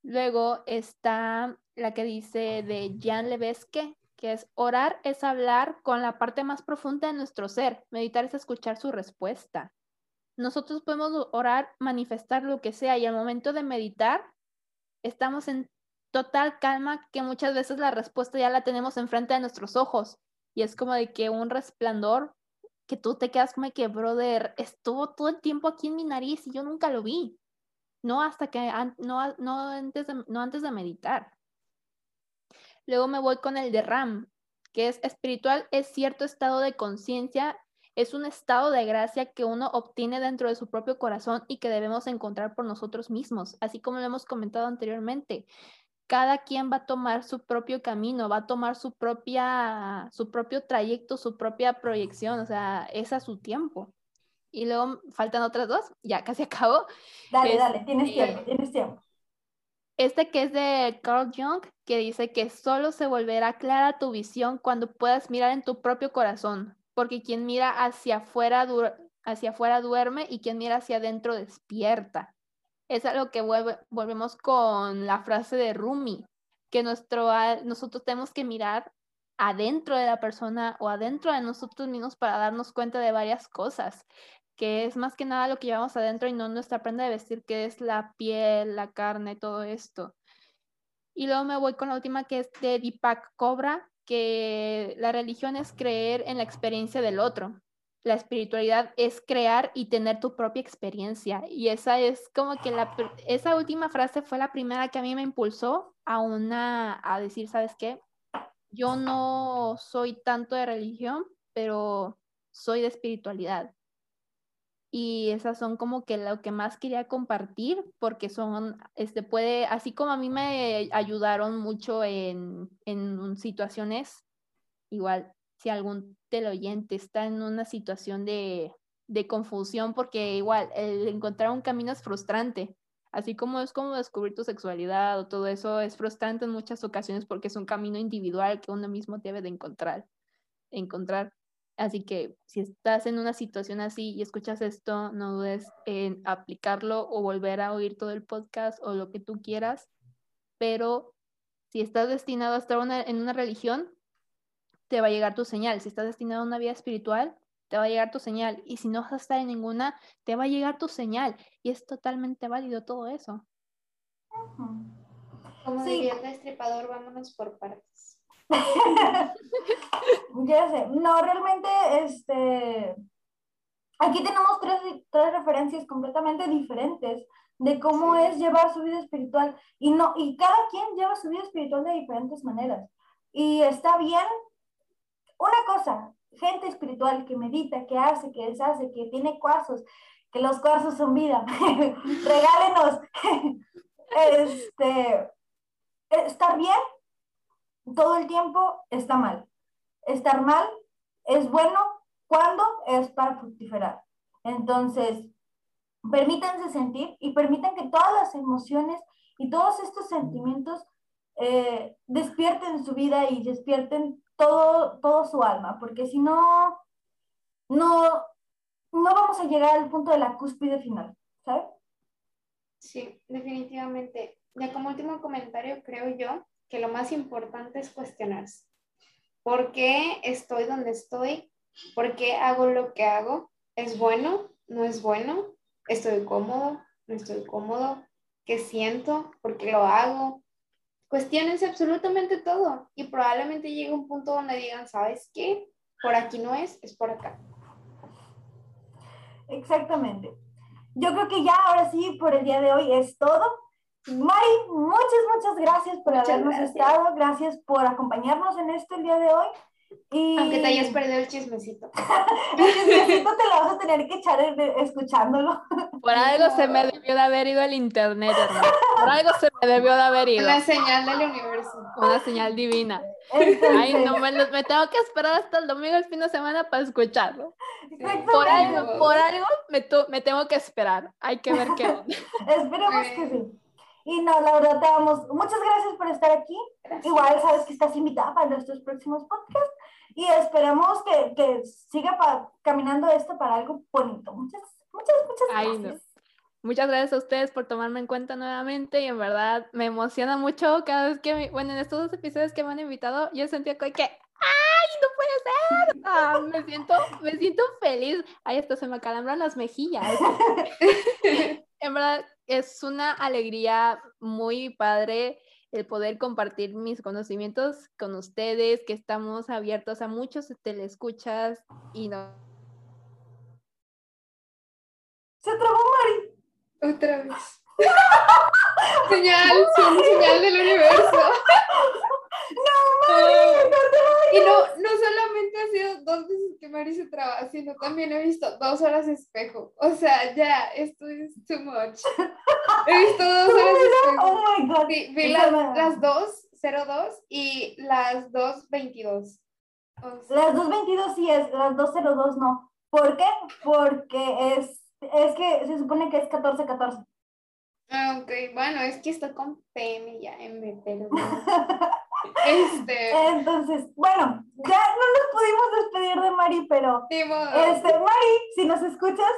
Luego está la que dice de Jean Levesque, que es orar es hablar con la parte más profunda de nuestro ser, meditar es escuchar su respuesta. nosotros podemos orar, manifestar lo que sea y al momento de meditar estamos en total calma que muchas veces la respuesta ya la tenemos enfrente de nuestros ojos y es como de que un resplandor que tú te quedas como que, brother, estuvo todo el tiempo aquí en mi nariz y yo nunca lo vi. No hasta que, no, no, antes, de, no antes de meditar. Luego me voy con el de Ram, que es espiritual, es cierto estado de conciencia, es un estado de gracia que uno obtiene dentro de su propio corazón y que debemos encontrar por nosotros mismos, así como lo hemos comentado anteriormente cada quien va a tomar su propio camino, va a tomar su propia, su propio trayecto, su propia proyección, o sea, es a su tiempo. Y luego faltan otras dos, ya casi acabo. Dale, dale, tienes tiempo, tienes tiempo. Este que es de Carl Jung, que dice que solo se volverá clara tu visión cuando puedas mirar en tu propio corazón, porque quien mira hacia afuera, hacia afuera duerme y quien mira hacia adentro despierta es algo que volvemos con la frase de Rumi, que nuestro, nosotros tenemos que mirar adentro de la persona o adentro de nosotros mismos para darnos cuenta de varias cosas, que es más que nada lo que llevamos adentro y no nuestra prenda de vestir, que es la piel, la carne, todo esto. Y luego me voy con la última que es de Deepak Cobra, que la religión es creer en la experiencia del otro la espiritualidad es crear y tener tu propia experiencia. Y esa es como que la, esa última frase fue la primera que a mí me impulsó a una, a decir, ¿sabes qué? Yo no soy tanto de religión, pero soy de espiritualidad. Y esas son como que lo que más quería compartir, porque son, este puede, así como a mí me ayudaron mucho en, en situaciones, igual si algún teleoyente está en una situación de, de confusión, porque igual encontrar un camino es frustrante, así como es como descubrir tu sexualidad o todo eso es frustrante en muchas ocasiones porque es un camino individual que uno mismo debe de encontrar, encontrar. Así que si estás en una situación así y escuchas esto, no dudes en aplicarlo o volver a oír todo el podcast o lo que tú quieras, pero si estás destinado a estar en una religión, te va a llegar tu señal. Si estás destinado a una vida espiritual, te va a llegar tu señal. Y si no vas a estar en ninguna, te va a llegar tu señal. Y es totalmente válido todo eso. Como diría el destripador, vámonos por partes. ya sé. No, realmente, este. Aquí tenemos tres, tres referencias completamente diferentes de cómo es llevar su vida espiritual. Y, no, y cada quien lleva su vida espiritual de diferentes maneras. Y está bien una cosa, gente espiritual que medita, que hace, que deshace, que tiene cuarzos, que los cuarzos son vida. Regálenos. este, estar bien todo el tiempo está mal. Estar mal es bueno cuando es para fructiferar. Entonces, permítanse sentir y permitan que todas las emociones y todos estos sentimientos eh, despierten su vida y despierten todo, todo su alma, porque si no, no, no vamos a llegar al punto de la cúspide final, ¿sabes? Sí, definitivamente. Ya como último comentario, creo yo que lo más importante es cuestionarse. ¿Por qué estoy donde estoy? ¿Por qué hago lo que hago? ¿Es bueno? ¿No es bueno? ¿Estoy cómodo? ¿No estoy cómodo? ¿Qué siento? ¿Por qué lo hago? Cuestionense absolutamente todo y probablemente llegue un punto donde digan, ¿sabes qué? Por aquí no es, es por acá. Exactamente. Yo creo que ya ahora sí, por el día de hoy es todo. Mari, muchas, muchas gracias por habernos estado, gracias por acompañarnos en este el día de hoy. Aunque te hayas perdido el chismecito. el chismecito te lo vas a tener que echar escuchándolo. Por algo se me debió de haber ido el internet, hermano. Por algo se me debió de haber ido. Una señal del universo. Una señal divina. Ay, no, me, me, tengo que esperar hasta el domingo, el fin de semana para escucharlo. Por algo, por algo me, me, tengo que esperar. Hay que ver qué Esperemos que sí. Y no, la verdad, te damos muchas gracias por estar aquí. Igual sabes que estás invitada para nuestros próximos podcasts y esperamos que, que siga caminando esto para algo bonito. Muchas, muchas, muchas gracias. Muchas gracias a ustedes por tomarme en cuenta nuevamente y en verdad me emociona mucho cada vez que, bueno, en estos dos episodios que me han invitado, yo sentía que ¡ay, no puede ser! Ah, me, siento, me siento feliz. Ay, hasta se me acalambran las mejillas. en verdad, es una alegría muy padre el poder compartir mis conocimientos con ustedes, que estamos abiertos a muchos telescuchas y no. Se trabó Mari. Otra vez. señal, señal del universo. No, Mari, no te Y no, no solamente ha sido dos veces que Mari se traba, sino también he visto dos horas espejo. O sea, ya, esto es too much. He visto dos horas espejo. Oh my god. Sí, vi las, las dos, 02 y las dos, 22. O sea, Las 222 sí es, las 202 no. ¿Por qué? Porque es, es que se supone que es 14-14. ah, ok, bueno, es que estoy con PM ya, M, perdón. Este, Entonces, bueno, ya no nos pudimos despedir de Mari, pero este, Mari, si nos escuchas,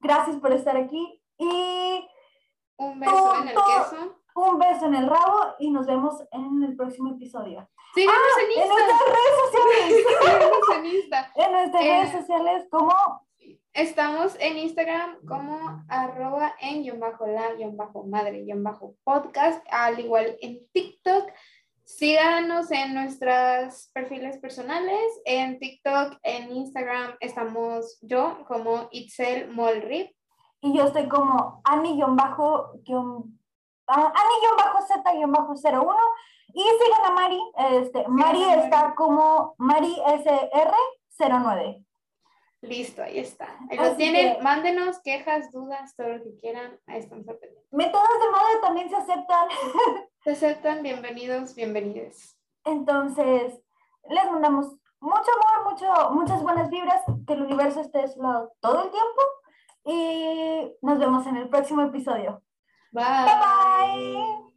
gracias por estar aquí y un beso en el queso. un beso en el rabo y nos vemos en el próximo episodio. Síganos en En Insta. nuestras redes sociales, en en nuestras Eh, redes sociales como Estamos en Instagram como arroba en bajo la bajo madre guion bajo podcast, al igual en TikTok. Síganos en nuestros perfiles personales. En TikTok, en Instagram estamos yo como Itzel Molrip. y yo estoy como Ani-bajo ah, Ani-Z-01 y sigan a Mari, este, Mari está como Mari SR09. Listo, ahí está. Ahí lo tienen. que- Mándenos quejas, dudas, todo lo que quieran. Ahí estamos al pendiente. Métodos de moda también se aceptan, Se aceptan, bienvenidos, bienvenidos. entonces les mandamos mucho amor, mucho, muchas buenas vibras, que el universo esté de su lado todo el tiempo y nos vemos en el próximo episodio. Bye. Bye bye.